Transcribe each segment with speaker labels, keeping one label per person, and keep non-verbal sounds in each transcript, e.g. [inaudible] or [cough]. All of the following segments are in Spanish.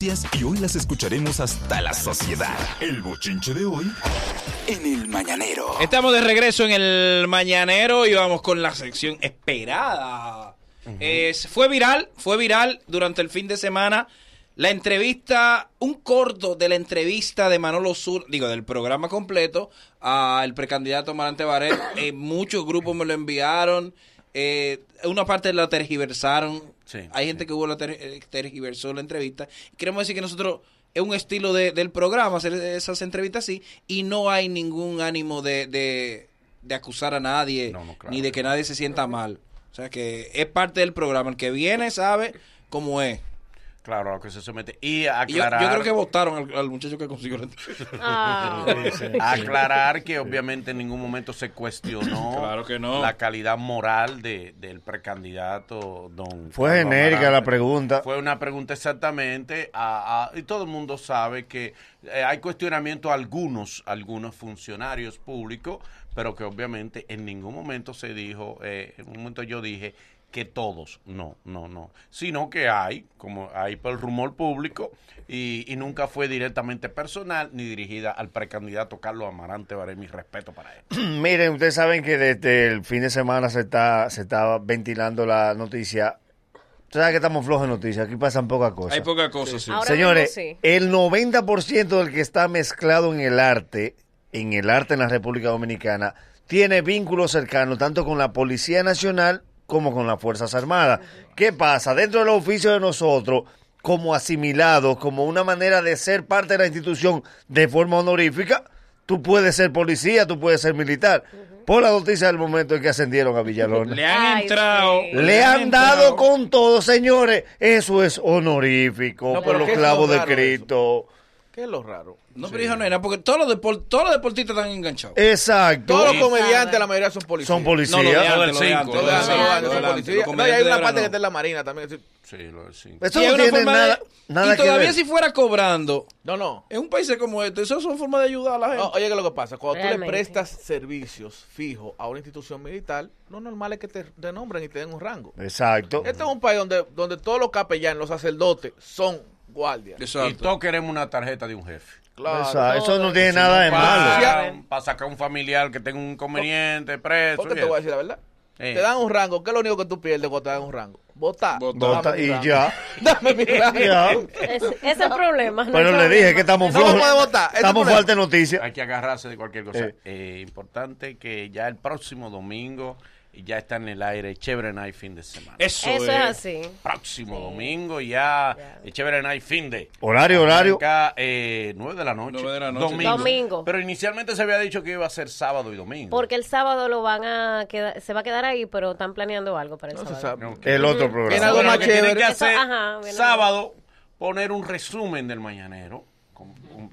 Speaker 1: y hoy las escucharemos hasta la sociedad. El bochinche de hoy en el mañanero.
Speaker 2: Estamos de regreso en el mañanero y vamos con la sección esperada. Es- fue viral, fue viral durante el fin de semana la entrevista, un corto de la entrevista de Manolo Sur, digo, del programa completo al precandidato Marante Barret. Eh, muchos grupos me lo enviaron. eh, una parte la tergiversaron.
Speaker 3: Sí,
Speaker 2: Hay gente que hubo la ter- eh, tergiversó la entrevista. Queremos decir que nosotros es un estilo de- del programa hacer esas entrevistas así y no hay ningún ánimo de, de, de acusar a nadie
Speaker 3: No, no, claro.
Speaker 2: ni de que nadie se sienta mal. O sea que es parte del programa. El que viene sabe cómo es.
Speaker 3: Claro, a lo que se somete. Y
Speaker 2: Y yo,
Speaker 3: aclarar,
Speaker 2: yo creo que votaron al, al muchacho que consiguió la entrevista. [laughs]
Speaker 4: Ah.
Speaker 3: aclarar que obviamente en ningún momento se cuestionó [clears throat]
Speaker 2: Claro que no.
Speaker 3: la calidad moral de, del precandidato don
Speaker 5: Fue
Speaker 3: Carlos
Speaker 5: genérica la pregunta.
Speaker 3: Fue una pregunta exactamente a- a- y todo el mundo sabe que eh, hay cuestionamiento a algunos, algunos funcionarios públicos, pero que obviamente en ningún momento se dijo, eh, en un momento yo dije que todos, no, no, no, sino que hay, como hay por el rumor público, y, y nunca fue directamente personal ni dirigida al precandidato Carlos Amarante Baré, mi respeto para él. [clears throat]
Speaker 5: Miren, ustedes saben que desde el fin de semana se está se estaba ventilando la noticia. Ustedes saben que estamos flojos en noticias, aquí pasan pocas cosas.
Speaker 2: Hay poca cosa, sí.
Speaker 5: Señores,
Speaker 4: mismo sí.
Speaker 5: el 90% del que está mezclado en el arte, en el arte en la República Dominicana, tiene vínculos cercanos tanto con la Policía Nacional como con las Fuerzas Armadas. ¿Qué pasa? Dentro del oficio de nosotros, como asimilados, como una manera de ser parte de la institución de forma honorífica, tú puedes ser policía, tú puedes ser militar. Por la noticia del momento en que ascendieron a Villalona.
Speaker 2: Le han
Speaker 4: Ay,
Speaker 2: entrado.
Speaker 4: sí.
Speaker 5: Le han dado con todo, señores. Eso es honorífico
Speaker 6: No,
Speaker 5: por los
Speaker 6: ¿qué es
Speaker 5: clavos
Speaker 6: lo
Speaker 5: de Cristo.
Speaker 6: ¿Qué es lo raro?
Speaker 2: No, pero hijo, no era porque todos los, depor- todos los deportistas están enganchados.
Speaker 5: Exacto.
Speaker 6: Todos los comediantes, la mayoría son policías.
Speaker 5: Son policías.
Speaker 2: No, lo de
Speaker 3: Todo el
Speaker 2: antes, lo de
Speaker 3: cinco,
Speaker 2: antes,
Speaker 6: Los
Speaker 2: lo
Speaker 6: de
Speaker 2: de
Speaker 6: antes,
Speaker 2: antes,
Speaker 6: los de
Speaker 2: lo
Speaker 6: antes
Speaker 2: de
Speaker 6: son
Speaker 2: antes,
Speaker 6: policías.
Speaker 2: los
Speaker 6: No, y hay una parte que está en la marina también. sí.
Speaker 3: Lo del cinco.
Speaker 5: Eso
Speaker 2: Y hay
Speaker 5: no
Speaker 2: una
Speaker 5: tiene
Speaker 2: forma
Speaker 5: nada,
Speaker 2: de-
Speaker 5: nada
Speaker 2: y
Speaker 5: que
Speaker 2: todavía si fuera cobrando,
Speaker 6: No, no.
Speaker 2: en un país como este, eso es una forma de ayudar a la gente.
Speaker 6: No, oye, ¿qué es lo que pasa? Cuando tú le
Speaker 4: Realmente.
Speaker 6: prestas servicios fijos a una institución militar, lo normal es que te, te nombren y te den un rango.
Speaker 5: Exacto.
Speaker 6: Este es un país donde, donde todos los capellanes, los sacerdotes, son guardias.
Speaker 3: Y todos queremos una tarjeta de un jefe.
Speaker 6: Claro.
Speaker 5: Exacto. Eso no tiene nada
Speaker 3: no,
Speaker 5: de malo.
Speaker 3: para sacar un familiar que tenga un inconveniente, preso.
Speaker 6: Porque te voy a decir la verdad.
Speaker 3: Eh.
Speaker 6: Te dan un rango. ¿Qué es lo único que tú pierdes cuando te dan un rango? Votar.
Speaker 2: Votar.
Speaker 5: Vota
Speaker 6: mi
Speaker 5: y
Speaker 6: rango.
Speaker 5: ya. [laughs]
Speaker 6: Dame mi rango.
Speaker 5: Ya. [laughs]
Speaker 4: Es, ese es el problema. no
Speaker 5: Pero le
Speaker 4: problema.
Speaker 5: dije que estamos
Speaker 6: No vamos
Speaker 5: flojos.
Speaker 6: a votar. Ese
Speaker 5: Estamos falta de noticias.
Speaker 3: Hay que agarrarse de cualquier cosa.
Speaker 5: Eh.
Speaker 3: Eh, importante que ya el próximo domingo ya está en el aire Chévere Night fin de semana.
Speaker 2: Eso,
Speaker 4: Eso es así.
Speaker 3: Próximo domingo ya eh, Chévere Night fin de.
Speaker 5: Horario, horario.
Speaker 3: Arranca, eh, 9 de la noche.
Speaker 2: Nueve de la noche.
Speaker 3: Domingo.
Speaker 4: Domingo.
Speaker 3: Pero inicialmente se había dicho que iba a ser sábado y domingo.
Speaker 4: Porque el sábado lo van a quedar, se va a quedar ahí, pero están planeando algo para el
Speaker 6: No
Speaker 4: sábado.
Speaker 6: sabe.
Speaker 3: Ok.
Speaker 5: El otro programa.
Speaker 6: algo
Speaker 3: Bueno,
Speaker 6: más
Speaker 3: lo que tienen que
Speaker 4: Eso,
Speaker 3: hacer
Speaker 4: ajá,
Speaker 3: sábado, poner un resumen del mañanero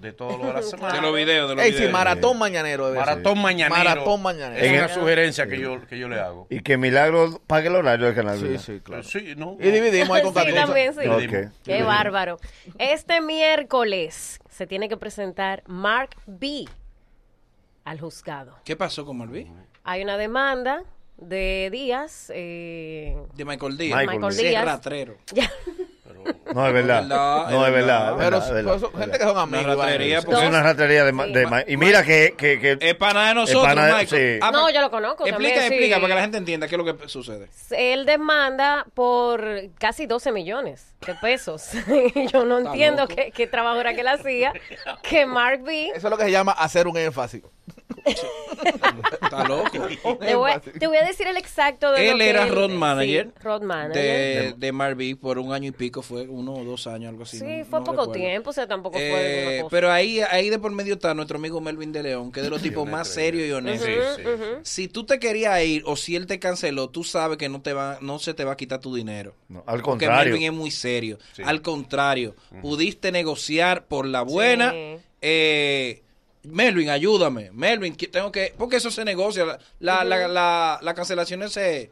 Speaker 3: de todo lo de la [laughs] semana.
Speaker 2: De los videos, de los
Speaker 6: Ey, sí,
Speaker 2: videos.
Speaker 6: maratón mañanero. debe ser.
Speaker 3: Maratón mañanero.
Speaker 6: Maratón mañanero.
Speaker 3: Es
Speaker 5: En
Speaker 3: una
Speaker 5: el-
Speaker 3: sugerencia que yo, que yo le hago.
Speaker 5: Y que Milagro pague el horario del canal.
Speaker 6: Sí,
Speaker 5: Vida.
Speaker 6: sí, claro.
Speaker 3: Sí, no.
Speaker 6: Y dividimos ahí con
Speaker 4: Sí, también, sí.
Speaker 5: Ok.
Speaker 4: Qué bárbaro. Este miércoles se tiene que presentar Mark B al juzgado.
Speaker 2: ¿Qué pasó con Marví?
Speaker 4: Hay una demanda de Díaz. eh,
Speaker 2: De Michael Díaz.
Speaker 5: Michael
Speaker 4: Michael
Speaker 2: Ese
Speaker 4: Díaz.
Speaker 5: No, es verdad. No,
Speaker 2: es
Speaker 5: verdad.
Speaker 6: Pero
Speaker 5: verdad, es
Speaker 6: pero
Speaker 5: verdad.
Speaker 6: son gente que son amigos.
Speaker 5: Es una ratería de, ma-
Speaker 2: Sí.
Speaker 5: de ma- Y mira que... que, que
Speaker 2: Es pana de nosotros,
Speaker 5: pana de-
Speaker 2: Michael.
Speaker 5: sí.
Speaker 2: Ah,
Speaker 4: No, yo lo conozco
Speaker 2: Explica,
Speaker 4: también, sí.
Speaker 2: explica, para que la gente entienda qué es lo que sucede.
Speaker 4: Él demanda por casi 12 millones de pesos. [laughs] Yo no entiendo qué, qué trabajo era que él hacía. Que Mark B.
Speaker 6: Eso es lo que se llama hacer un énfasis.
Speaker 2: Está loco.
Speaker 4: Te voy, te voy a decir el exacto de lo
Speaker 2: Él
Speaker 4: que
Speaker 2: era
Speaker 4: él-
Speaker 2: road
Speaker 4: sí,
Speaker 2: manager,
Speaker 4: road manager.
Speaker 2: de, de Marví por un año y pico, fue uno o dos años, algo así.
Speaker 4: Sí,
Speaker 2: no-
Speaker 4: fue
Speaker 2: no
Speaker 4: poco
Speaker 2: recuerdo.
Speaker 4: tiempo, o sea, tampoco
Speaker 2: Eh,
Speaker 4: fue una cosa.
Speaker 2: pero ahí, ahí de por medio está nuestro amigo Melvin de León, que es de los tipos más serios y honestos.
Speaker 3: Sí, sí, sí.
Speaker 2: Si tú te querías ir o si él te canceló, tú sabes que no te va, no se te va a quitar tu dinero.
Speaker 5: No, al
Speaker 2: Porque
Speaker 5: contrario.
Speaker 2: Melvin es muy serio.
Speaker 3: Sí.
Speaker 2: Al contrario, pudiste negociar por la buena.
Speaker 4: Sí.
Speaker 2: eh, Melvin, ayúdame. Melvin, tengo que. Porque eso se negocia. La, la, la, la- cancelaciones se.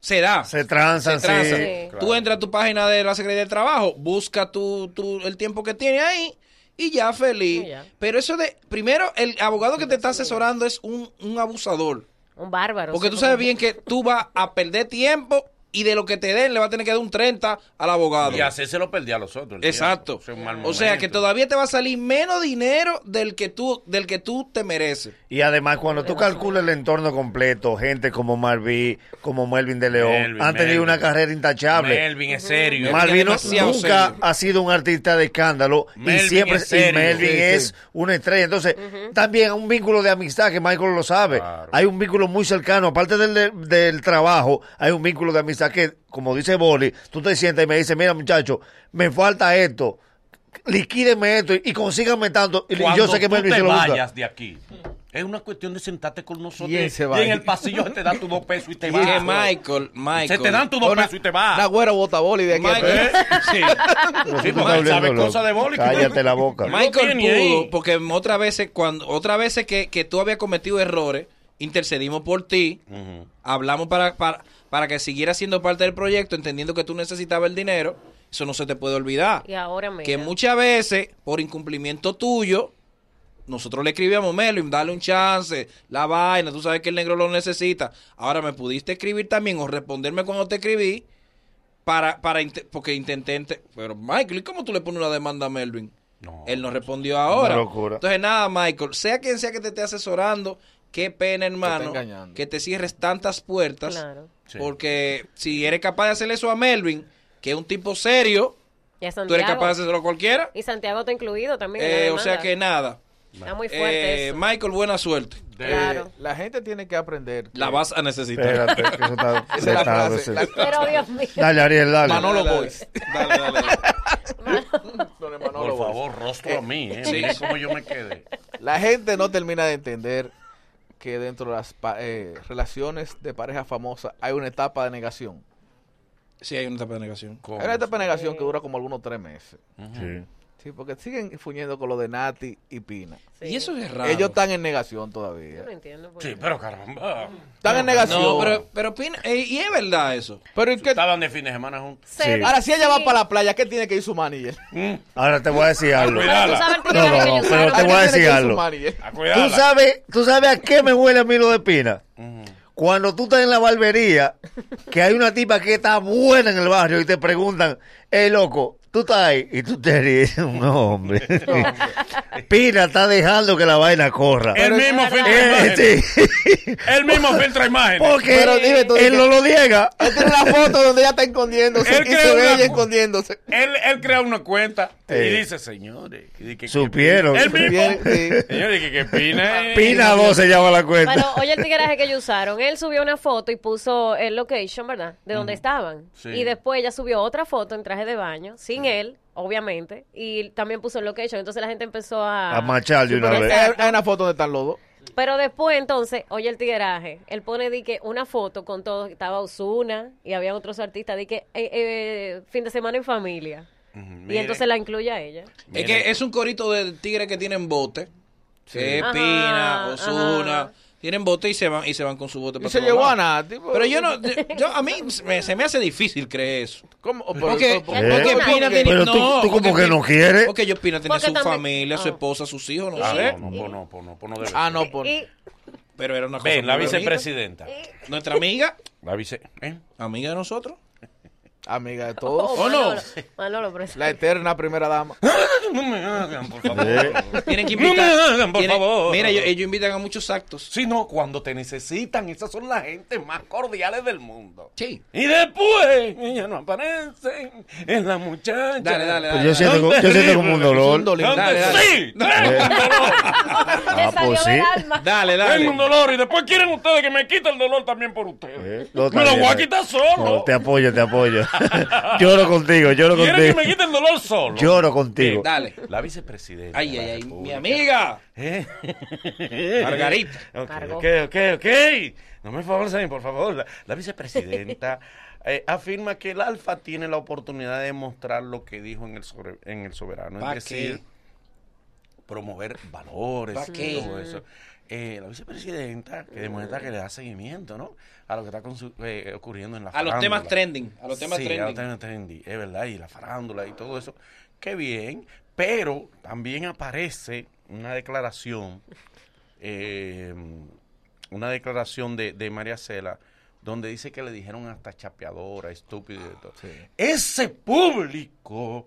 Speaker 2: Se da.
Speaker 5: Se transan,
Speaker 2: Se transan.
Speaker 5: sí.
Speaker 4: Sí.
Speaker 2: Tú entras a tu página de la Secretaría del Trabajo, busca tu, tu- el tiempo que tiene ahí y ya feliz.
Speaker 4: Ya.
Speaker 2: Pero eso de. Primero, el abogado que te está asesorando es un, un abusador.
Speaker 4: Un bárbaro.
Speaker 2: Porque tú sabes bien que tú vas a perder tiempo y de lo que te den le va a tener que dar un 30 al abogado.
Speaker 3: Y así se lo perdí a los otros.
Speaker 2: Exacto. O sea que todavía te va a salir menos dinero del que tú del que tú te mereces.
Speaker 5: Y además, cuando tú calculas el entorno completo, gente como Marví, como Melvin de León,
Speaker 3: Melvin,
Speaker 5: han tenido
Speaker 3: Melvin.
Speaker 5: una carrera intachable.
Speaker 3: Melvin es serio.
Speaker 2: Melvin
Speaker 5: Marvin
Speaker 2: es
Speaker 5: nunca
Speaker 2: serio.
Speaker 5: ha sido un artista de escándalo y siempre
Speaker 3: es
Speaker 5: y. Melvin
Speaker 6: Sí,
Speaker 5: es
Speaker 6: sí.
Speaker 5: una estrella. Entonces, también un vínculo de amistad que Michael lo sabe.
Speaker 3: Claro.
Speaker 5: Hay un vínculo muy cercano, aparte del, del trabajo, hay un vínculo de amistad que, como dice Boli, tú te sientas y me dices, mira muchacho, me falta esto, liquídeme esto y, y consíganme tanto. Y
Speaker 3: Cuando
Speaker 5: yo sé que
Speaker 3: tú
Speaker 5: Melvin
Speaker 3: te
Speaker 5: se lo
Speaker 3: vayas de aquí, es una cuestión de sentarte con nosotros.
Speaker 6: ¿Quién se
Speaker 3: y en el pasillo se te dan tus dos pesos y te vas.
Speaker 2: Michael, Michael.
Speaker 3: Se te dan tus dos pesos y te vas.
Speaker 6: una güera bota boli de aquí. a-
Speaker 2: Michael, sí.
Speaker 5: Pero
Speaker 3: Sí, porque él sabe cosas de boli.
Speaker 5: Cállate la boca.
Speaker 2: Michael pudo, porque otras veces, cuando, otras veces que, que tú habías cometido errores, intercedimos por ti, hablamos para, para, para que siguiera siendo parte del proyecto, entendiendo que tú necesitabas el dinero, eso no se te puede olvidar.
Speaker 4: Y ahora me.
Speaker 2: Que muchas veces, por incumplimiento tuyo, nosotros le escribíamos, Melvin, dale un chance, la vaina, tú sabes que el negro lo necesita. Ahora me pudiste escribir también o responderme cuando te escribí, para, para porque intenté, pero Michael, ¿y cómo tú le pones una demanda a Melvin?
Speaker 3: No.
Speaker 2: Él nos respondió ahora.
Speaker 5: Una locura.
Speaker 2: Entonces, nada, Michael, sea quien sea que te esté asesorando, qué pena, hermano, que te cierres tantas puertas.
Speaker 4: Claro.
Speaker 3: Sí.
Speaker 2: Porque si eres capaz de hacerle eso a Melvin, que es un tipo serio,
Speaker 4: Y a
Speaker 2: tú eres capaz de hacerlo a cualquiera.
Speaker 4: Y Santiago está incluido también.
Speaker 2: Eh, o sea que nada.
Speaker 4: Está muy fuerte
Speaker 2: Eh,
Speaker 4: eso.
Speaker 2: Michael, buena suerte.
Speaker 3: De-
Speaker 4: Claro.
Speaker 6: La gente tiene que aprender. que-
Speaker 2: La vas a necesitar.
Speaker 5: Espérate, que eso está
Speaker 6: Esa es [laughs] la frase. La-
Speaker 4: Pero Dios mío.
Speaker 5: Dale, Ariel, dale.
Speaker 6: Manolo
Speaker 2: Dale,
Speaker 6: Boys.
Speaker 2: Dale, dale. [laughs]
Speaker 3: Por
Speaker 6: Manolo
Speaker 3: favor, rostro a mí, ¿eh?
Speaker 2: Sí.
Speaker 3: Mire cómo yo me quedé.
Speaker 6: La gente no termina de entender que dentro de las pa- eh, relaciones de pareja famosa hay una etapa de negación.
Speaker 2: Sí, hay una etapa de negación.
Speaker 3: ¿Cómo?
Speaker 6: Hay una etapa de negación que dura como algunos tres meses.
Speaker 5: Sí.
Speaker 6: Sí, porque siguen fuñendo con lo de Nati y Pina.
Speaker 4: Sí.
Speaker 2: Y eso es raro.
Speaker 6: Ellos están en negación todavía.
Speaker 4: Yo no entiendo. por
Speaker 3: Sí,
Speaker 4: qué.
Speaker 3: pero caramba.
Speaker 6: Están en negación.
Speaker 2: No, pero, pero Pina- eh, y es verdad eso.
Speaker 6: Pero ¿y qué?
Speaker 3: Estaban de fin de semana juntos.
Speaker 5: Sí.
Speaker 6: Ahora, si ella va
Speaker 4: sí.
Speaker 6: para la playa, ¿qué tiene que ir su manager?
Speaker 5: Ahora te voy a decir algo. No, no, no, pero te voy a
Speaker 6: ¿Qué
Speaker 5: decir algo.
Speaker 6: manager?
Speaker 3: A
Speaker 5: ¿Tú sabes, ¿Tú sabes a qué me huele a mí lo de Pina? Cuando tú estás en la barbería, que hay una tipa que está buena en el barrio y te preguntan, hey loco, tú estás ahí y tú te ríes, [laughs] no hombre. [laughs] Pina está dejando que la vaina corra.
Speaker 3: El mismo filtra
Speaker 5: Eh,
Speaker 3: imágenes.
Speaker 5: sí. [laughs]
Speaker 3: El mismo filtra imágenes.
Speaker 5: Porque
Speaker 6: Pero dime tú,
Speaker 5: él
Speaker 6: que-
Speaker 5: no lo niega.
Speaker 6: Él tiene una foto donde ella está escondiéndose
Speaker 3: Él
Speaker 6: y se
Speaker 3: creó
Speaker 6: ve
Speaker 3: una-
Speaker 6: ella escondiéndose.
Speaker 3: Él, él crea una cuenta
Speaker 5: Eh.
Speaker 3: y dice, señores. que- que-
Speaker 5: Supieron.
Speaker 3: Él mismo.
Speaker 6: Sí.
Speaker 3: Señores, que, que Pina.
Speaker 5: Pina 2 se llama la cuenta.
Speaker 4: Pero oye el tigueraje que ellos usaron. Él subió una foto y puso el location, ¿verdad? De donde estaban.
Speaker 3: Sí.
Speaker 4: Y después ella subió otra foto en traje de baño, sin él, obviamente. Y también puso el location. Entonces la gente empezó a...
Speaker 5: A machar de una
Speaker 4: Sí,
Speaker 5: vez.
Speaker 6: Hay, una foto donde están los dos.
Speaker 4: Pero después, entonces, oye el tigueraje. Él pone di que una foto con todos. Estaba Osuna y había otros artistas. Di que eh, eh, fin de semana en familia. Y
Speaker 3: mire,
Speaker 4: entonces la incluye a ella.
Speaker 2: Es que es un corito de tigres que tienen bote.
Speaker 4: Ajá,
Speaker 2: Pina, Osuna. Tienen bote y se van y se van con su bote
Speaker 6: Y
Speaker 2: para
Speaker 6: se llevó a. Nati. pues.
Speaker 2: Pero yo no, yo, yo- a mí me- se me hace difícil creer eso.
Speaker 6: ¿Cómo? Pero-
Speaker 2: Porque,
Speaker 5: Eh.
Speaker 2: Pina tenía,
Speaker 5: Pero tú-
Speaker 2: no,
Speaker 5: tú como
Speaker 2: porque
Speaker 5: que no quieres.
Speaker 2: Porque yo Pina tenía
Speaker 4: Porque
Speaker 2: su
Speaker 4: también-
Speaker 2: familia, su
Speaker 4: ah.
Speaker 2: esposa, sus hijos, no
Speaker 3: Ah,
Speaker 2: sé.
Speaker 3: no, no, pues no, pues no, pues no debe
Speaker 6: Ah, no, por...
Speaker 4: Y,
Speaker 2: Pero era una cosa
Speaker 3: Ven, la
Speaker 2: bonita.
Speaker 3: vicepresidenta.
Speaker 2: Nuestra amiga,
Speaker 3: La vice. ¿eh?
Speaker 2: amiga de nosotros.
Speaker 6: Amiga de [laughs] todos.
Speaker 4: oh. Manolo, Manolo, pero eso-
Speaker 6: La eterna primera dama. [laughs]
Speaker 3: No me hagan, por favor.
Speaker 2: Tienen que
Speaker 3: No me
Speaker 2: invitar.
Speaker 3: hagan, por
Speaker 2: tienen-
Speaker 3: favor.
Speaker 2: Mira, ellos, ellos invitan a muchos actos.
Speaker 3: Si no, cuando te necesitan, esas son las gentes más cordiales del mundo.
Speaker 2: Sí.
Speaker 3: Y después, ellas no aparecen. Es la muchacha.
Speaker 2: Dale, dale,
Speaker 5: Pues
Speaker 2: dale.
Speaker 5: yo siento,
Speaker 3: Son
Speaker 5: yo siento como un dolor.
Speaker 6: dolientes.
Speaker 2: Dale, dale.
Speaker 3: Sí, tengo un dolor.
Speaker 4: Le
Speaker 5: Ah,
Speaker 4: salió
Speaker 5: pues sí.
Speaker 4: del alma.
Speaker 2: Dale,
Speaker 3: Tengo
Speaker 2: dale.
Speaker 3: un dolor. Y después quieren ustedes que me quite el dolor también por ustedes.
Speaker 5: Eh, no, está
Speaker 3: me lo
Speaker 5: bien,
Speaker 3: voy a
Speaker 5: eh.
Speaker 3: quitar solo.
Speaker 5: No, te apoyo, te apoyo. [laughs] [laughs] lloro contigo, lloro
Speaker 3: Quieren que
Speaker 5: contigo.
Speaker 3: me quite el dolor solo.
Speaker 5: Lloro contigo.
Speaker 2: Dale.
Speaker 3: La vicepresidenta.
Speaker 2: Ay, ay, ay. Mi amiga.
Speaker 3: Eh. [laughs]
Speaker 2: Margarita.
Speaker 3: Ok, ok, ok, ok. No me favorcen, por favor. La, la vicepresidenta [laughs] eh, afirma que el Alfa tiene la oportunidad de demostrar lo que dijo en el, sobre- en el Soberano.
Speaker 2: ¿Pa'
Speaker 3: Es decir,
Speaker 2: qué?
Speaker 3: Promover valores
Speaker 2: ¿Pa'
Speaker 3: y
Speaker 2: qué?
Speaker 3: todo eso. Eh, la vicepresidenta que demuestra que le da seguimiento, ¿no? A lo que está eh, ocurriendo en la
Speaker 2: A los
Speaker 3: farándula.
Speaker 2: temas trending. A los temas
Speaker 3: sí,
Speaker 2: trending.
Speaker 3: a los temas trending, es verdad, y la farándula y todo eso. Qué bien, pero también aparece una declaración, eh, una declaración de, de María Cela, donde dice que le dijeron hasta chapeadora, estúpido y todo. Ese público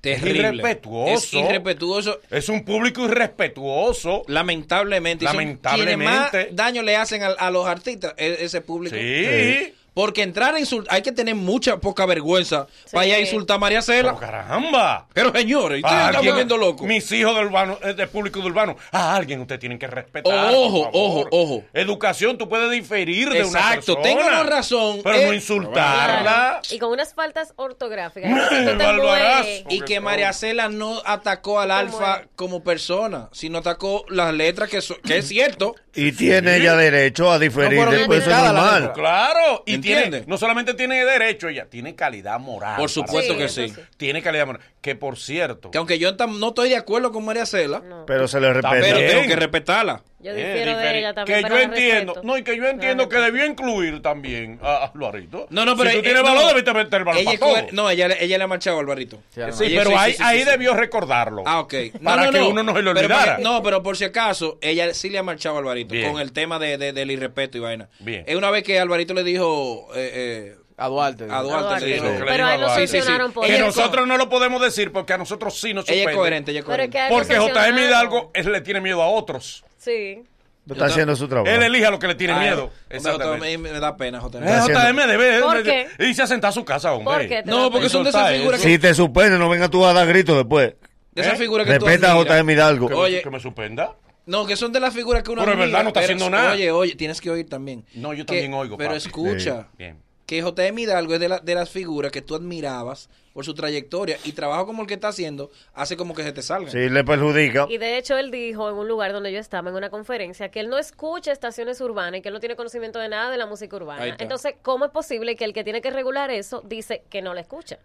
Speaker 2: Terrible.
Speaker 3: Es irrespetuoso.
Speaker 2: Es irrespetuoso.
Speaker 3: es un público irrespetuoso.
Speaker 2: Lamentablemente. son
Speaker 3: Lamentablemente.
Speaker 2: más daño le hacen a, a los artistas, e- ese público.
Speaker 3: Sí.
Speaker 2: Porque entrar a insultar, hay que tener mucha poca vergüenza para ir a insultar a María Cela.
Speaker 3: Pero caramba.
Speaker 2: Pero señores, ustedes
Speaker 3: A
Speaker 2: están volviendo locos.
Speaker 3: Mis hijos del urbano, eh, del público de urbano. A alguien ustedes tienen que respetar.
Speaker 2: Ojo,
Speaker 3: por favor.
Speaker 2: ojo, ojo.
Speaker 3: Educación, tú puedes diferir de una
Speaker 2: Exacto,
Speaker 3: persona.
Speaker 2: tengo razón.
Speaker 3: Pero
Speaker 2: Eh,
Speaker 3: no insultarla.
Speaker 4: Claro. Y con unas faltas ortográficas. [laughs]
Speaker 2: Y que María Cela no atacó al alfa
Speaker 4: es?
Speaker 2: como persona, sino atacó las letras, que, so- que es cierto.
Speaker 5: Y tiene ella derecho a diferir,
Speaker 6: No
Speaker 5: después eso normal.
Speaker 3: Claro, y. tiene, no solamente tiene derecho ella, tiene calidad moral.
Speaker 2: Por supuesto
Speaker 4: Sí,
Speaker 2: que sí.
Speaker 4: sí.
Speaker 3: Tiene calidad moral. Que por cierto,
Speaker 2: Que aunque yo no estoy de acuerdo con María Cela,
Speaker 5: Pero se le respeta.
Speaker 2: pero tengo que respetarla.
Speaker 4: Yo
Speaker 3: eh,
Speaker 4: difiero de
Speaker 3: diferi-
Speaker 4: ella también.
Speaker 3: que yo entiendo,
Speaker 4: respeto.
Speaker 3: no, y que yo entiendo que debió incluir también a, a Alvarito.
Speaker 2: No, no, pero
Speaker 3: si tú
Speaker 2: eh,
Speaker 3: tienes
Speaker 2: eh,
Speaker 3: valor,
Speaker 2: no.
Speaker 3: debiste meter el valor
Speaker 2: Ella
Speaker 3: para todo.
Speaker 2: No, ella, le- ella le ha marchado a Alvarito.
Speaker 6: Sí,
Speaker 3: pero
Speaker 2: sí,
Speaker 3: ahí,
Speaker 2: sí,
Speaker 3: ahí
Speaker 2: sí, sí.
Speaker 3: debió recordarlo.
Speaker 2: Ah, ok. No,
Speaker 3: Para
Speaker 2: no,
Speaker 3: que
Speaker 2: no.
Speaker 3: uno no se lo olvidara.
Speaker 2: no, pero por si acaso, ella sí le ha marchado a Alvarito
Speaker 3: Bien.
Speaker 2: con el tema de, de- del irrespeto y vaina.
Speaker 3: Bien.
Speaker 2: Es una vez que Alvarito le dijo eh, eh,
Speaker 6: A Duarte.
Speaker 2: a Duarte,
Speaker 3: Lo le
Speaker 4: Pero a él lo sancionaron por
Speaker 3: Que nosotros no lo podemos decir porque a nosotros sí nos
Speaker 2: ella es coherente, ella es coherente.
Speaker 4: a lo
Speaker 3: Porque JM. Hidalgo él le tiene miedo a otros.
Speaker 4: Sí.
Speaker 5: Está haciendo su trabajo.
Speaker 3: Él elige a los que le tienen
Speaker 2: Ah,
Speaker 3: miedo. Exactamente.
Speaker 2: me, me da pena, JM.
Speaker 3: Eh, JM debe
Speaker 4: ¿Por qué?
Speaker 3: irse a sentar a su casa, hombre.
Speaker 4: ¿Por qué? te
Speaker 2: No, porque son de esas figuras que,
Speaker 5: Si te suspende, no venga tú a dar gritos después.
Speaker 2: de esas
Speaker 3: ¿Eh?
Speaker 2: figuras que tú
Speaker 5: Respeta a
Speaker 2: admiras.
Speaker 5: JM Hidalgo.
Speaker 3: Que,
Speaker 2: Oye.
Speaker 3: que me suspenda.
Speaker 2: No, que son de las figuras que uno
Speaker 3: Pero es
Speaker 2: admira,
Speaker 3: verdad, no está haciendo nada.
Speaker 2: Oye, oye, tienes que oír también.
Speaker 3: No, yo
Speaker 2: Que-
Speaker 3: también oigo,
Speaker 2: Pero
Speaker 3: papi.
Speaker 2: escucha,
Speaker 3: Bien.
Speaker 2: Que JM Hidalgo es de, la- de las figuras que tú admirabas por su trayectoria y trabajo como el que está haciendo hace como que se te salga.
Speaker 5: Si le perjudica.
Speaker 4: Y de hecho él dijo en un lugar donde yo estaba en una conferencia que él no escucha estaciones urbanas y que él no tiene conocimiento de nada de la música urbana. Entonces, ¿cómo es posible que el que tiene que regular eso dice que no la escucha?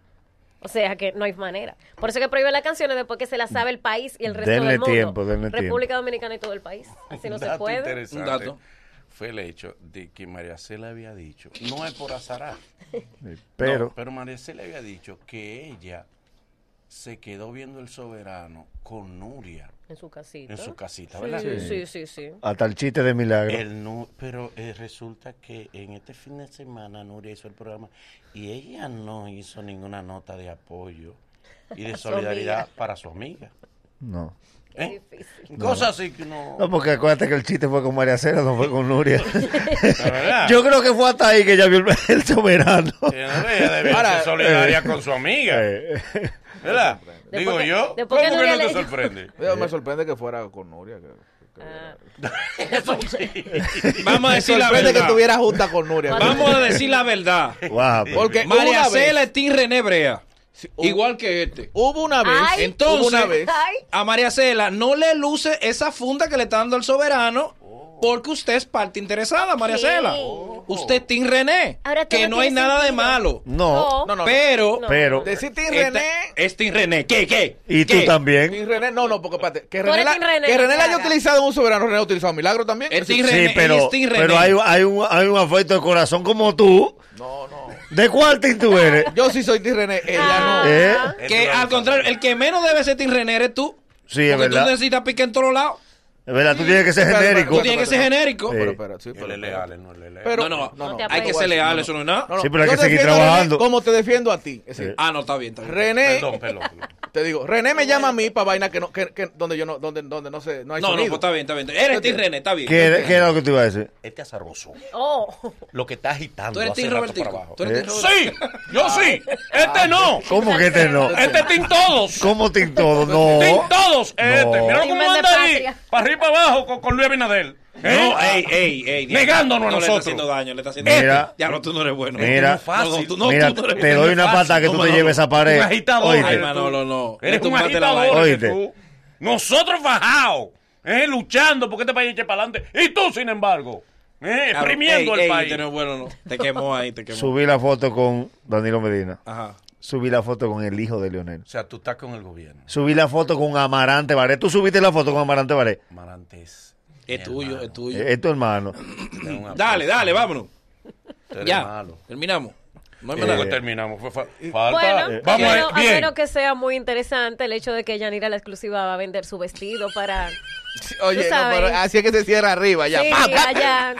Speaker 4: O sea, que no hay manera. Por eso que prohíbe las canciones después que se las sabe el país y el resto
Speaker 5: Denle
Speaker 4: del mundo.
Speaker 5: tiempo, denle
Speaker 4: República Dominicana y todo el país. Así no se puede.
Speaker 3: interesante
Speaker 2: Un dato.
Speaker 3: Fue el hecho de que María Cela había dicho, no es por azará,
Speaker 5: Pero,
Speaker 3: no, pero María Cela había dicho que ella se quedó viendo el soberano con Nuria
Speaker 4: En su casita.
Speaker 3: en su casita, ¿verdad?
Speaker 4: Sí, sí, sí, sí.
Speaker 5: hasta el chiste de milagro.
Speaker 3: El nu- pero eh, resulta que en este fin de semana Nuria hizo el programa y ella no hizo ninguna nota de apoyo y de [laughs] solidaridad para su amiga.
Speaker 5: No.
Speaker 3: ¿Eh?
Speaker 4: Difícil.
Speaker 3: Cosas así que no...
Speaker 5: No, porque acuérdate que el chiste fue con María Cera, no fue con Nuria. [laughs]
Speaker 3: ¿De verdad?
Speaker 5: Yo creo que fue hasta ahí que ella vio el, el soberano.
Speaker 3: Ella
Speaker 6: Ahora,
Speaker 3: ser solidaria con su amiga. ¿Verdad?
Speaker 4: Después
Speaker 3: Digo
Speaker 4: que-
Speaker 3: yo, ¿cómo
Speaker 4: que
Speaker 3: no te sorprende? [laughs]
Speaker 6: Oye, Me sorprende que fuera con Nuria. que- que-
Speaker 4: Ah, [laughs]
Speaker 2: Vamos a
Speaker 6: Me
Speaker 2: decir la
Speaker 6: sorprende que
Speaker 2: verdad.
Speaker 6: estuviera junta con Nuria.
Speaker 2: Vamos a decir la verdad.
Speaker 5: pues.
Speaker 6: Porque
Speaker 2: María Cela es Team René Brea.
Speaker 6: Sí, hubo-
Speaker 2: Igual que este.
Speaker 6: Hubo una vez.
Speaker 4: Ay.
Speaker 2: Entonces,
Speaker 6: hubo una vez.
Speaker 4: Ay.
Speaker 2: a María Cela no le luce esa funda que le está dando el soberano porque usted es parte interesada, María. Cela. Usted es Team René.
Speaker 4: Ahora
Speaker 2: que no hay nada de malo.
Speaker 5: No,
Speaker 6: No, no.
Speaker 2: Pero,
Speaker 4: No.
Speaker 5: pero.
Speaker 6: Decir Tim
Speaker 2: esta-
Speaker 6: René.
Speaker 2: es Team René. ¿Qué? ¿Qué?
Speaker 5: Y
Speaker 2: ¿Qué?
Speaker 5: tú también.
Speaker 6: Tim René, no, no, porque espérate, que René, la, que René la haya utilizado en un soberano, René ha utilizado Milagro también.
Speaker 2: Es
Speaker 6: Sí,
Speaker 2: Tim
Speaker 5: Sí,
Speaker 2: René,
Speaker 5: pero,
Speaker 2: ella es Team René.
Speaker 5: pero hay, hay, un, hay un afecto de corazón como tú.
Speaker 6: No, no.
Speaker 5: ¿De cuál team tú eres?
Speaker 6: Yo sí soy Tim René, ella
Speaker 4: Ah.
Speaker 6: no.
Speaker 5: ¿Eh?
Speaker 2: Que al contrario, el que menos debe ser Team René eres tú.
Speaker 5: Sí, es
Speaker 2: porque tú
Speaker 5: verdad.
Speaker 2: necesitas pique en todos lados.
Speaker 5: Es verdad, tú tienes que ser genérico.
Speaker 2: Tú tienes que ser genérico.
Speaker 5: Sí.
Speaker 6: Pero, espera, sí,
Speaker 3: Él
Speaker 6: pero,
Speaker 3: es leal, no es leal.
Speaker 6: pero-
Speaker 2: no, no,
Speaker 6: no, no.
Speaker 2: hay que ser leal,
Speaker 6: No, no.
Speaker 2: eso no es nada.
Speaker 6: No, no,
Speaker 5: Sí, pero hay
Speaker 6: yo
Speaker 5: que seguir trabajando.
Speaker 6: Como te defiendo a ti. Es decir,
Speaker 5: Sí.
Speaker 2: Ah, no, está bien, está bien.
Speaker 6: René,
Speaker 3: Perdón, perdón. [laughs]
Speaker 6: te digo, René me llama a mí para vaina que no, que, que- donde yo no, donde, donde no sé, no hay
Speaker 2: No, no,
Speaker 6: sonido.
Speaker 2: pues está bien, está bien. Eres Team René, está bien.
Speaker 5: ¿Qué, ¿Qué era lo que te iba a decir?
Speaker 3: Este azaroso,
Speaker 4: Oh,
Speaker 3: lo que está agitando
Speaker 2: Tú eres
Speaker 3: rato
Speaker 2: Robertico. Tú eres
Speaker 5: ¿Eh?
Speaker 3: Sí, yo sí. Este no.
Speaker 5: ¿Cómo que este no?
Speaker 3: Este es Team Todos.
Speaker 5: ¿Cómo team todo?
Speaker 3: Team
Speaker 5: No.
Speaker 3: Todos. Este.
Speaker 5: No.
Speaker 3: Mira cómo
Speaker 4: Verde
Speaker 3: ahí.
Speaker 4: Patria.
Speaker 3: Para arriba y para abajo con, con Luis Abinadel. ¿Eh?
Speaker 2: No, ey, ey, ey.
Speaker 3: Negándonos a
Speaker 2: no Le
Speaker 3: nosotros.
Speaker 2: está haciendo daño, le está haciendo
Speaker 5: Mira.
Speaker 2: daño. Diablo, tú no eres bueno.
Speaker 5: Mira.
Speaker 2: No,
Speaker 3: Fácil.
Speaker 2: tú no,
Speaker 5: Mira,
Speaker 2: tú no eres
Speaker 5: te doy una pata que tú
Speaker 2: No,
Speaker 5: te
Speaker 2: Manolo.
Speaker 5: lleves a pared.
Speaker 3: Un agitador.
Speaker 5: Oíste.
Speaker 2: Ay, Manolo, no.
Speaker 3: Eres
Speaker 2: Le
Speaker 3: un agitador.
Speaker 5: Oíste.
Speaker 3: tú. Nosotros fajados. ¿eh? Luchando porque este país eche para adelante. Y tú, sin embargo. ¿eh? Exprimiendo
Speaker 2: ey,
Speaker 3: el
Speaker 2: ey,
Speaker 3: país.
Speaker 2: este no es bueno, no. Te quemó ahí, te quemó.
Speaker 5: Subí la foto con Danilo Medina.
Speaker 2: Ajá.
Speaker 5: Subí la foto con el hijo de Leonel.
Speaker 3: O sea, tú estás con el gobierno.
Speaker 5: Subí la foto con Amarante Baré. ¿Tú subiste la foto con Amarante Baré?
Speaker 3: Marante es.
Speaker 2: Es tuyo,
Speaker 3: hermano.
Speaker 2: es tuyo.
Speaker 5: Eh, Es tu hermano.
Speaker 3: Es.
Speaker 2: Dale, dale, vámonos. Ya.
Speaker 3: malo.
Speaker 2: Terminamos. No
Speaker 5: Eh,
Speaker 2: nada.
Speaker 3: terminamos. Fue fa- falta.
Speaker 4: bueno,
Speaker 3: Vamos
Speaker 4: a,
Speaker 3: a
Speaker 4: menos que sea muy interesante el hecho de que Yanira la exclusiva va a vender su vestido para
Speaker 6: Oye, no, pero así es que se cierra arriba ya.
Speaker 4: Sí,
Speaker 6: ¡Pam, pam!
Speaker 4: allá.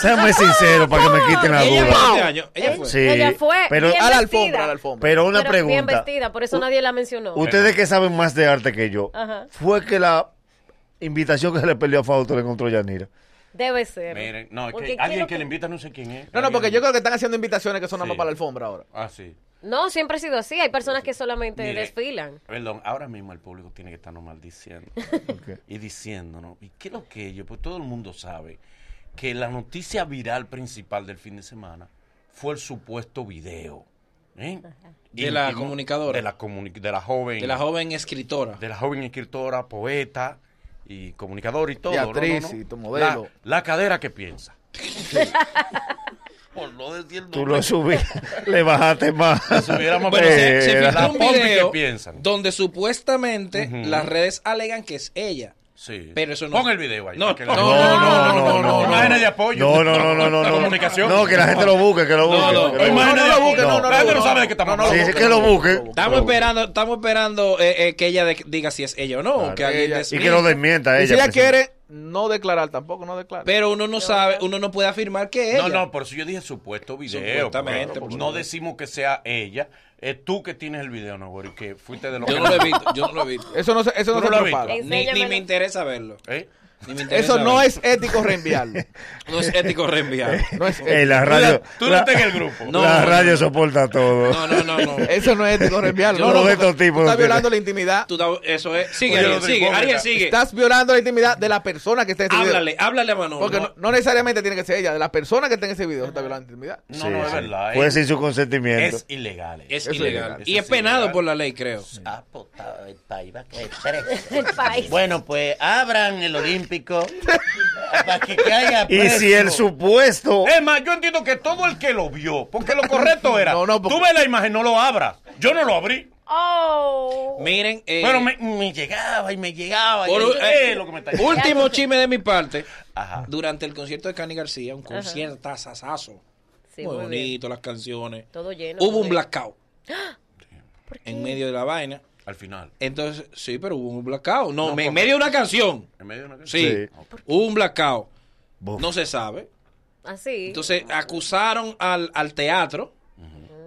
Speaker 5: Séame sincero para que me quiten la
Speaker 2: Ella
Speaker 5: duda.
Speaker 2: año. Ella fue.
Speaker 5: Sí,
Speaker 4: Ella fue
Speaker 5: pero-
Speaker 4: bien
Speaker 6: A la
Speaker 4: vestida.
Speaker 6: alfombra, a la alfombra.
Speaker 5: Pero una
Speaker 4: Pero Bien
Speaker 5: pregunta.
Speaker 4: vestida, por eso nadie la mencionó.
Speaker 5: Ustedes que saben más de arte que yo,
Speaker 4: Ajá.
Speaker 5: fue que la invitación que se le perdió a Fausto le encontró Yanira.
Speaker 4: Debe ser.
Speaker 3: Miren, no, es que alguien que le invita no sé quién es.
Speaker 6: No, no, porque yo creo que están haciendo invitaciones que son nada más para la alfombra ahora.
Speaker 3: Ah, sí.
Speaker 4: No, siempre ha sido así. Hay personas que solamente
Speaker 3: Mire,
Speaker 4: desfilan.
Speaker 3: Perdón, ahora mismo el público tiene que estarnos maldiciendo. [laughs] Y diciéndonos, ¿y qué es lo que ellos? Pues todo el mundo sabe que la noticia viral principal del fin de semana fue el supuesto video. ¿eh?
Speaker 2: De la
Speaker 3: Íntimo
Speaker 2: comunicadora.
Speaker 3: De la, comuni- de la joven.
Speaker 2: De la joven escritora.
Speaker 3: de la joven escritora, poeta y comunicadora y todo.
Speaker 6: Y actriz
Speaker 3: ¿no? no?
Speaker 6: y tu modelo.
Speaker 3: La, la cadera que piensa. [laughs] Por no decir el
Speaker 5: Tú lo subí, [laughs] le bajaste más.
Speaker 2: Bueno, se, se
Speaker 5: Eh,
Speaker 2: filtró
Speaker 3: la
Speaker 2: un video
Speaker 3: piensan.
Speaker 2: donde supuestamente
Speaker 3: Ujú.
Speaker 2: las redes alegan que es ella.
Speaker 3: Sí.
Speaker 2: Pero eso no-
Speaker 3: Pon el video ahí.
Speaker 2: No, no,
Speaker 5: No, no, no, no, no.
Speaker 3: Imágenes de apoyo.
Speaker 5: No, no, no, no, no.
Speaker 3: Comunicación.
Speaker 5: No, que la gente lo busque, que lo busque.
Speaker 2: No, no,
Speaker 3: no,
Speaker 5: busque.
Speaker 3: no, no lo busque, no, no,
Speaker 5: La gente
Speaker 3: no, sabe de qué estamos.
Speaker 5: Sí, que lo busque.
Speaker 2: Estamos esperando, estamos esperando eh, eh, que ella diga si es ella o no. Que alguien
Speaker 5: Y que lo desmienta ella.
Speaker 6: si ella
Speaker 5: pues,
Speaker 6: quiere no declarar, tampoco no declara.
Speaker 2: Pero uno no sabe, uno no puede afirmar que es
Speaker 3: No,
Speaker 2: ella.
Speaker 3: no, por eso yo dije supuesto video.
Speaker 2: Supuestamente, por
Speaker 3: No decimos que sea ella. Es tú que tienes el video, no, güey, que fuiste de los
Speaker 2: Yo
Speaker 3: que
Speaker 2: no lo he visto, yo no lo he visto.
Speaker 6: Eso no se, eso no
Speaker 3: no
Speaker 6: se
Speaker 3: lo
Speaker 6: propaga.
Speaker 3: visto.
Speaker 2: Ni, ni me interesa verlo.
Speaker 3: ¿Eh?
Speaker 6: Eso [laughs] no es ético reenviarlo. [laughs]
Speaker 2: No es ético reenviar.
Speaker 6: No es
Speaker 5: En
Speaker 6: ético.
Speaker 5: la radio.
Speaker 3: Tú no estás en el grupo.
Speaker 2: No,
Speaker 5: la radio soporta todo.
Speaker 2: No, no, no, no. [laughs]
Speaker 6: Eso no es ético reenviarlo.
Speaker 5: Yo
Speaker 6: No, no,
Speaker 5: estos tipos
Speaker 6: tú estás violando la intimidad.
Speaker 2: Tú eso es. Sigue, Ariel, sigue. Ariel, sigue.
Speaker 6: Estás violando la intimidad de la persona que está en ese video.
Speaker 2: Háblale, háblale a Manolo.
Speaker 6: Porque
Speaker 2: no.
Speaker 6: necesariamente tiene que ser ella, de la persona que está en ese video está violando la intimidad.
Speaker 3: No,
Speaker 5: Sí,
Speaker 3: no, es verdad.
Speaker 5: Fue
Speaker 3: es-
Speaker 5: sin su consentimiento.
Speaker 3: Es ilegal.
Speaker 2: Es
Speaker 6: Eso es
Speaker 2: ilegal.
Speaker 6: ilegal.
Speaker 2: Y es
Speaker 3: es
Speaker 2: penado
Speaker 3: ilegal.
Speaker 2: por la ley, creo.
Speaker 7: Ah, puta, el país va a caer preso.
Speaker 4: El país.
Speaker 7: Bueno, pues abran el Para que caiga
Speaker 5: y
Speaker 7: preso.
Speaker 5: si el supuesto.
Speaker 3: Es más, yo entiendo que todo el que lo vio, porque lo correcto [laughs] era,
Speaker 6: No, no, porque-
Speaker 3: tú ves la imagen, no lo abras. Yo no lo abrí.
Speaker 4: Oh.
Speaker 2: Miren, eh,
Speaker 3: Pero me, me llegaba y me llegaba.
Speaker 2: por-
Speaker 3: y
Speaker 2: eh,
Speaker 3: eh, lo que me está diciendo.
Speaker 2: último chisme de mi parte.
Speaker 3: Ajá.
Speaker 2: Durante el concierto de Cani García, un concierto asasazo.
Speaker 4: Sí,
Speaker 2: muy
Speaker 4: muy bien.
Speaker 2: bonito, las canciones.
Speaker 4: Todo lleno.
Speaker 2: Hubo
Speaker 4: todo
Speaker 2: un blackout [gasps] en medio de la vaina.
Speaker 3: Al final.
Speaker 2: Entonces, sí, pero hubo un blackout. No,
Speaker 3: No,
Speaker 2: me- en medio de una canción.
Speaker 3: En medio de una
Speaker 2: Sí,
Speaker 5: Sí.
Speaker 2: hubo un blackout.
Speaker 5: Buf.
Speaker 2: No se sabe.
Speaker 4: Así.
Speaker 2: Entonces acusaron al, al teatro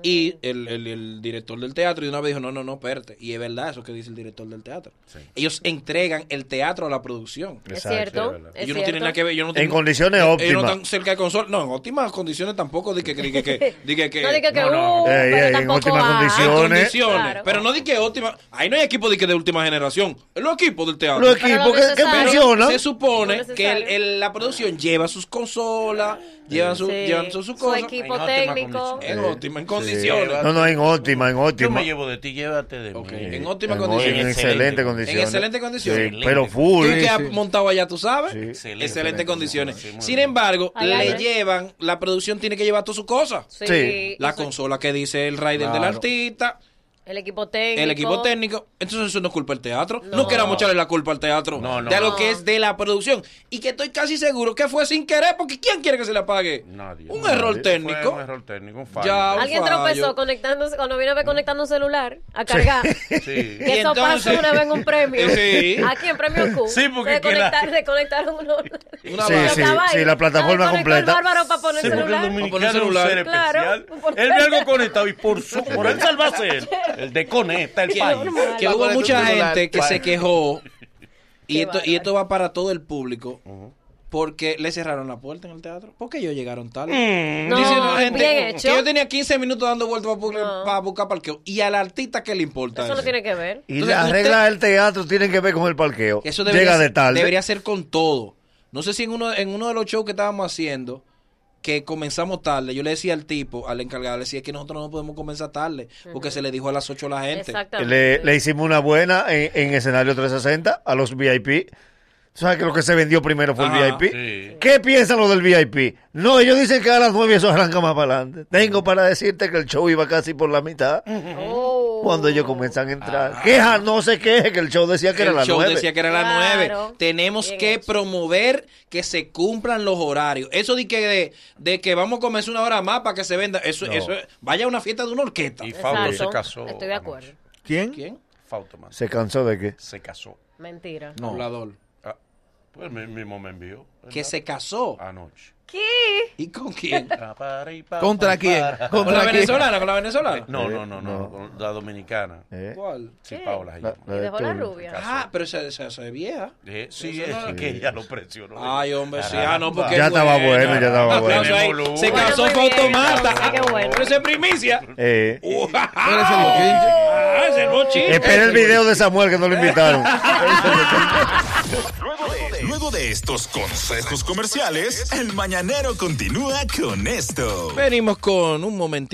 Speaker 2: y el, el- el director del teatro y de una vez dijo, no, no, no, espérate. Y es verdad eso que dice el director del teatro. Ellos entregan el teatro a la producción.
Speaker 4: es
Speaker 5: Exacto,
Speaker 4: cierto.
Speaker 3: es
Speaker 2: ellos no
Speaker 4: cierto.
Speaker 2: tienen nada que ver. ellos no
Speaker 5: En condiciones
Speaker 2: ellos-
Speaker 5: óptimas.
Speaker 2: Ellos no están cerca de consola. No, en óptimas condiciones tampoco. De que, que, [laughs] que, de que, que-
Speaker 4: No que
Speaker 3: no, no.
Speaker 4: uh,
Speaker 5: en óptimas condiciones.
Speaker 2: condiciones.
Speaker 4: Claro.
Speaker 2: Pero no di que óptima. Ahí no hay equipo de, que de última generación. Es los equipos del teatro.
Speaker 5: Los equipos
Speaker 4: lo
Speaker 5: que, que funcionan.
Speaker 2: Se supone que el- la producción lleva sus consolas, llevan su,
Speaker 4: Sí.
Speaker 2: llevan sus, sus
Speaker 4: Su
Speaker 2: cosas
Speaker 4: equipo
Speaker 3: En óptima
Speaker 4: técnico.
Speaker 2: en óptimas condiciones.
Speaker 5: No, no, en óptima, en
Speaker 3: Yo
Speaker 5: óptima.
Speaker 3: me llevo de ti, llévate de
Speaker 2: Ok,
Speaker 3: mí.
Speaker 2: En óptimas
Speaker 5: En-
Speaker 2: condiciones.
Speaker 5: En
Speaker 3: Excelente.
Speaker 5: excelentes
Speaker 2: En
Speaker 5: condiciones.
Speaker 2: excelentes condiciones.
Speaker 5: Sí, pero full.
Speaker 2: ¿Quién que ha
Speaker 6: sí.
Speaker 2: montado allá, tú sabes?
Speaker 5: Sí.
Speaker 3: Excelente.
Speaker 2: Excelentes condiciones.
Speaker 3: Sí,
Speaker 2: Sin embargo, le llevan, la producción tiene que llevar todas sus cosas.
Speaker 4: Sí.
Speaker 5: Sí.
Speaker 2: La consola que dice el rider del
Speaker 6: Claro.
Speaker 2: artista,
Speaker 4: El equipo técnico.
Speaker 2: el equipo técnico. Entonces eso no es culpa del teatro. No,
Speaker 4: No.
Speaker 2: queramos echarle la culpa al teatro
Speaker 3: No, no.
Speaker 2: de lo
Speaker 4: No.
Speaker 2: que es de la producción. Y que estoy casi seguro que fue sin querer, porque ¿quién quiere que se le apague?
Speaker 3: Nadie.
Speaker 2: Un
Speaker 3: Nadie.
Speaker 2: error
Speaker 3: Fue
Speaker 2: técnico.
Speaker 3: un error técnico, un fallo.
Speaker 2: Ya,
Speaker 4: Alguien
Speaker 2: fallo.
Speaker 4: tropezó conectándose, cuando viene a ver conectando un celular a cargar.
Speaker 3: Sí. [laughs]
Speaker 4: Que eso
Speaker 2: entonces-
Speaker 4: pasó una vez en un premio. [laughs]
Speaker 2: Sí.
Speaker 4: Aquí en Premio Q.
Speaker 3: Sí, porque
Speaker 4: se,
Speaker 3: que la-
Speaker 4: conectar, uno.
Speaker 2: Una
Speaker 5: Sí, sí, sí, la plataforma
Speaker 4: Ah,
Speaker 5: completa.
Speaker 4: El bárbaro para poner
Speaker 3: Sí, porque el
Speaker 4: celular.
Speaker 3: dominicano
Speaker 2: poner celular.
Speaker 4: Claro.
Speaker 3: Él ve algo conectado y por su, por él salvarse él, [laughs] él desconecta el
Speaker 2: que,
Speaker 3: país.
Speaker 2: que hubo mucha gente que se quejó y
Speaker 4: Qué
Speaker 2: esto, y esto va para todo el público porque le cerraron la puerta en el teatro porque ellos llegaron tarde
Speaker 3: Mm.
Speaker 4: No,
Speaker 2: la gente
Speaker 4: bien
Speaker 2: que yo tenía 15 minutos dando vueltas para,
Speaker 4: No.
Speaker 2: para buscar parqueo y al artista que le importa
Speaker 4: Eso no tiene que ver.
Speaker 5: Y
Speaker 2: Entonces,
Speaker 5: las
Speaker 2: usted-
Speaker 5: reglas del teatro tienen que ver con el parqueo.
Speaker 2: Que eso debería
Speaker 5: Llega de tarde.
Speaker 2: debería ser con todo no sé si en uno en uno de los shows que estábamos haciendo que comenzamos tarde yo le decía al tipo al encargado le decía que nosotros no podemos comenzar tarde porque se le dijo a las 8 a la gente
Speaker 4: Exactamente.
Speaker 5: Le, le hicimos una buena en, en escenario 360 a los VIP. ¿Tú ¿Sabes que lo que se vendió primero fue
Speaker 2: Ajá,
Speaker 5: el VIP?
Speaker 3: sí.
Speaker 5: ¿Qué piensan los del VIP? No, ellos dicen que a las 9 eso arranca más para adelante. Tengo para decirte que el show iba casi por la mitad
Speaker 4: Oh.
Speaker 5: Cuando ellos comienzan a entrar. Queja, no se queje que el show decía que era
Speaker 2: Ah. el
Speaker 5: las
Speaker 2: show
Speaker 5: 9.
Speaker 2: decía que era las
Speaker 4: Claro.
Speaker 2: 9. Tenemos
Speaker 4: Bien
Speaker 2: que
Speaker 4: hecho.
Speaker 2: promover que se cumplan los horarios. Eso de que de, de que vamos a comenzar una hora más para que se venda, eso,
Speaker 5: No.
Speaker 2: eso es- vaya a una fiesta de una orquesta.
Speaker 3: Y Fausto se casó.
Speaker 4: Estoy de acuerdo.
Speaker 6: ¿Quién?
Speaker 2: ¿Quién?
Speaker 3: Fausto, man.
Speaker 5: ¿Se cansó de qué?
Speaker 3: Se casó.
Speaker 4: Mentira.
Speaker 6: No.
Speaker 2: Hablador.
Speaker 3: Ah, Pues mi- mismo me envió.
Speaker 2: Que se casó.
Speaker 3: Anoche.
Speaker 4: ¿Qué?
Speaker 2: ¿Y con quién? [laughs]
Speaker 6: ¿Contra quién?
Speaker 2: ¿Con
Speaker 6: ¿Contra
Speaker 2: la
Speaker 6: quién?
Speaker 2: venezolana? ¿Con la venezolana?
Speaker 3: No, no, no,
Speaker 5: No.
Speaker 3: no, con la dominicana.
Speaker 5: ¿Eh?
Speaker 2: ¿Cuál?
Speaker 3: Sí,
Speaker 4: ¿Qué?
Speaker 3: Paola se
Speaker 5: La- la
Speaker 4: ¿Y
Speaker 5: de
Speaker 4: dejó la rubia?
Speaker 2: Ah, pero esa, esa, esa es vieja.
Speaker 3: Eh, sí,
Speaker 2: Eso
Speaker 3: es
Speaker 2: no-
Speaker 3: que ella lo presionó.
Speaker 2: Ay, hombre, sí. Ah, no, porque
Speaker 5: Ya
Speaker 2: es
Speaker 5: estaba
Speaker 2: buena.
Speaker 5: bueno, ya estaba
Speaker 3: bueno.
Speaker 2: Se casó
Speaker 4: bien,
Speaker 2: automata.
Speaker 4: sí, qué bueno.
Speaker 2: Pero esa es primicia.
Speaker 5: Eh,
Speaker 2: Uh,
Speaker 6: ¿Cuál es el bochinche?
Speaker 2: Ah, ese es el bochinche.
Speaker 5: espera el video de Samuel que no lo invitaron. [laughs]
Speaker 1: De estos consejos comerciales, el mañanero continúa con esto.
Speaker 2: Venimos con un momentito.